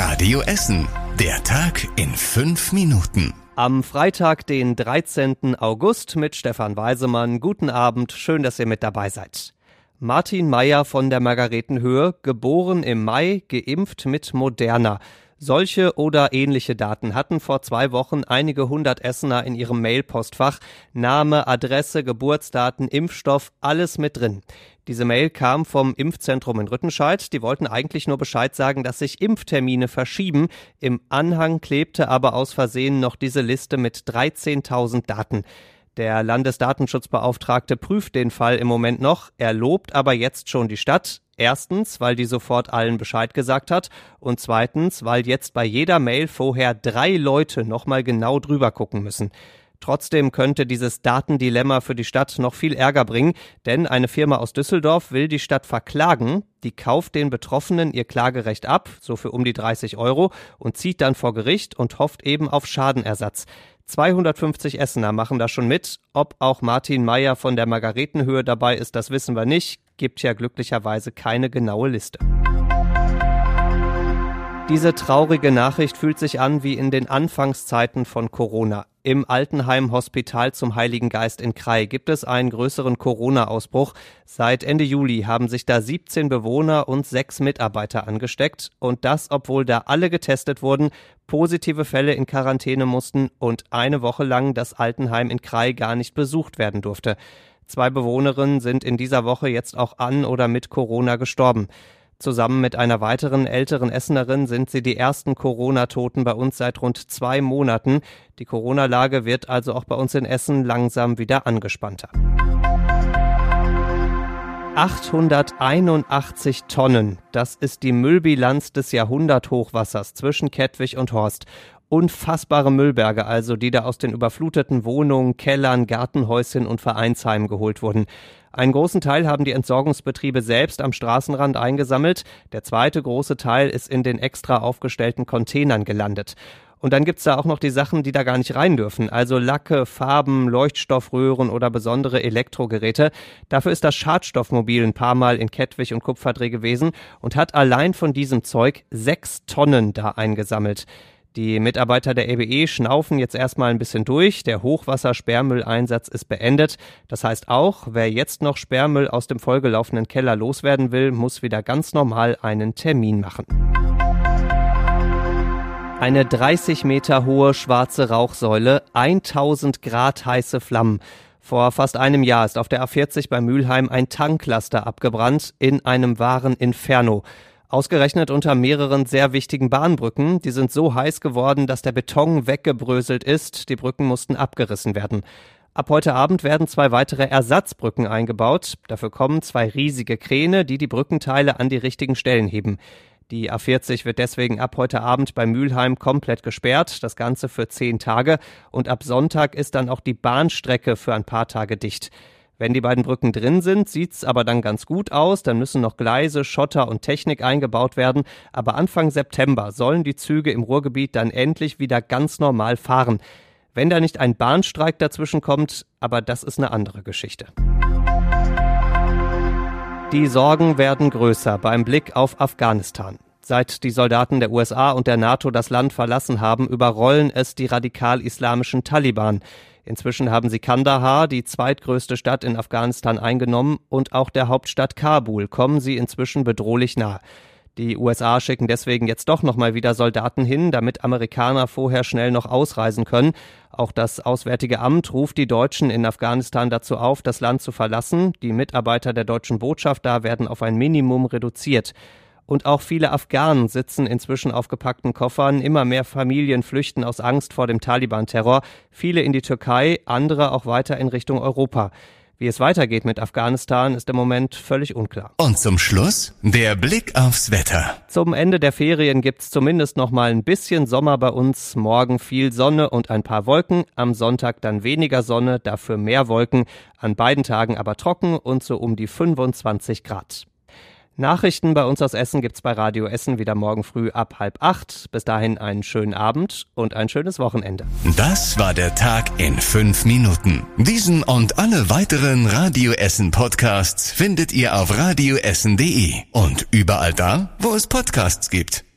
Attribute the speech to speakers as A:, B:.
A: Radio Essen. Der Tag in fünf Minuten.
B: Am Freitag, den 13. August mit Stefan Weisemann. Guten Abend, schön, dass ihr mit dabei seid. Martin Meyer von der Margaretenhöhe, geboren im Mai, geimpft mit Moderna. Solche oder ähnliche Daten hatten vor zwei Wochen einige hundert Essener in ihrem Mailpostfach. Name, Adresse, Geburtsdaten, Impfstoff, alles mit drin. Diese Mail kam vom Impfzentrum in Rüttenscheid. Die wollten eigentlich nur Bescheid sagen, dass sich Impftermine verschieben. Im Anhang klebte aber aus Versehen noch diese Liste mit 13.000 Daten. Der Landesdatenschutzbeauftragte prüft den Fall im Moment noch. Er lobt aber jetzt schon die Stadt. Erstens, weil die sofort allen Bescheid gesagt hat und zweitens, weil jetzt bei jeder Mail vorher drei Leute nochmal genau drüber gucken müssen. Trotzdem könnte dieses Datendilemma für die Stadt noch viel Ärger bringen, denn eine Firma aus Düsseldorf will die Stadt verklagen, die kauft den Betroffenen ihr Klagerecht ab, so für um die 30 Euro, und zieht dann vor Gericht und hofft eben auf Schadenersatz. 250 Essener machen da schon mit. Ob auch Martin Meyer von der Margaretenhöhe dabei ist, das wissen wir nicht gibt ja glücklicherweise keine genaue Liste. Diese traurige Nachricht fühlt sich an wie in den Anfangszeiten von Corona. Im Altenheim Hospital zum Heiligen Geist in Krai gibt es einen größeren Corona-Ausbruch. Seit Ende Juli haben sich da 17 Bewohner und sechs Mitarbeiter angesteckt. Und das, obwohl da alle getestet wurden, positive Fälle in Quarantäne mussten und eine Woche lang das Altenheim in Krai gar nicht besucht werden durfte. Zwei Bewohnerinnen sind in dieser Woche jetzt auch an oder mit Corona gestorben. Zusammen mit einer weiteren älteren Essenerin sind sie die ersten Corona-Toten bei uns seit rund zwei Monaten. Die Corona-Lage wird also auch bei uns in Essen langsam wieder angespannter. 881 Tonnen. Das ist die Müllbilanz des Jahrhunderthochwassers zwischen Kettwig und Horst unfassbare Müllberge also, die da aus den überfluteten Wohnungen, Kellern, Gartenhäuschen und Vereinsheimen geholt wurden. Einen großen Teil haben die Entsorgungsbetriebe selbst am Straßenrand eingesammelt. Der zweite große Teil ist in den extra aufgestellten Containern gelandet. Und dann gibt's da auch noch die Sachen, die da gar nicht rein dürfen. Also Lacke, Farben, Leuchtstoffröhren oder besondere Elektrogeräte. Dafür ist das Schadstoffmobil ein paar Mal in Kettwig und Kupferdreh gewesen und hat allein von diesem Zeug sechs Tonnen da eingesammelt. Die Mitarbeiter der EBE schnaufen jetzt erstmal ein bisschen durch. Der Hochwassersperrmülleinsatz ist beendet. Das heißt auch, wer jetzt noch Sperrmüll aus dem vollgelaufenen Keller loswerden will, muss wieder ganz normal einen Termin machen. Eine 30 Meter hohe schwarze Rauchsäule, 1000 Grad heiße Flammen. Vor fast einem Jahr ist auf der A40 bei Mülheim ein Tanklaster abgebrannt in einem wahren Inferno. Ausgerechnet unter mehreren sehr wichtigen Bahnbrücken. Die sind so heiß geworden, dass der Beton weggebröselt ist. Die Brücken mussten abgerissen werden. Ab heute Abend werden zwei weitere Ersatzbrücken eingebaut. Dafür kommen zwei riesige Kräne, die die Brückenteile an die richtigen Stellen heben. Die A40 wird deswegen ab heute Abend bei Mülheim komplett gesperrt, das Ganze für zehn Tage. Und ab Sonntag ist dann auch die Bahnstrecke für ein paar Tage dicht. Wenn die beiden Brücken drin sind, sieht's aber dann ganz gut aus. Dann müssen noch Gleise, Schotter und Technik eingebaut werden. Aber Anfang September sollen die Züge im Ruhrgebiet dann endlich wieder ganz normal fahren. Wenn da nicht ein Bahnstreik dazwischen kommt, aber das ist eine andere Geschichte. Die Sorgen werden größer beim Blick auf Afghanistan. Seit die Soldaten der USA und der NATO das Land verlassen haben, überrollen es die radikal-islamischen Taliban. Inzwischen haben sie Kandahar, die zweitgrößte Stadt in Afghanistan, eingenommen und auch der Hauptstadt Kabul kommen sie inzwischen bedrohlich nah. Die USA schicken deswegen jetzt doch nochmal wieder Soldaten hin, damit Amerikaner vorher schnell noch ausreisen können. Auch das Auswärtige Amt ruft die Deutschen in Afghanistan dazu auf, das Land zu verlassen. Die Mitarbeiter der deutschen Botschaft da werden auf ein Minimum reduziert. Und auch viele Afghanen sitzen inzwischen auf gepackten Koffern. Immer mehr Familien flüchten aus Angst vor dem Taliban-Terror. Viele in die Türkei, andere auch weiter in Richtung Europa. Wie es weitergeht mit Afghanistan, ist im Moment völlig unklar.
A: Und zum Schluss der Blick aufs Wetter.
B: Zum Ende der Ferien gibt's zumindest noch mal ein bisschen Sommer bei uns. Morgen viel Sonne und ein paar Wolken. Am Sonntag dann weniger Sonne, dafür mehr Wolken. An beiden Tagen aber trocken und so um die 25 Grad. Nachrichten bei uns aus Essen gibt's bei Radio Essen wieder morgen früh ab halb acht. Bis dahin einen schönen Abend und ein schönes Wochenende.
A: Das war der Tag in fünf Minuten. Diesen und alle weiteren Radio Essen Podcasts findet ihr auf radioessen.de und überall da, wo es Podcasts gibt.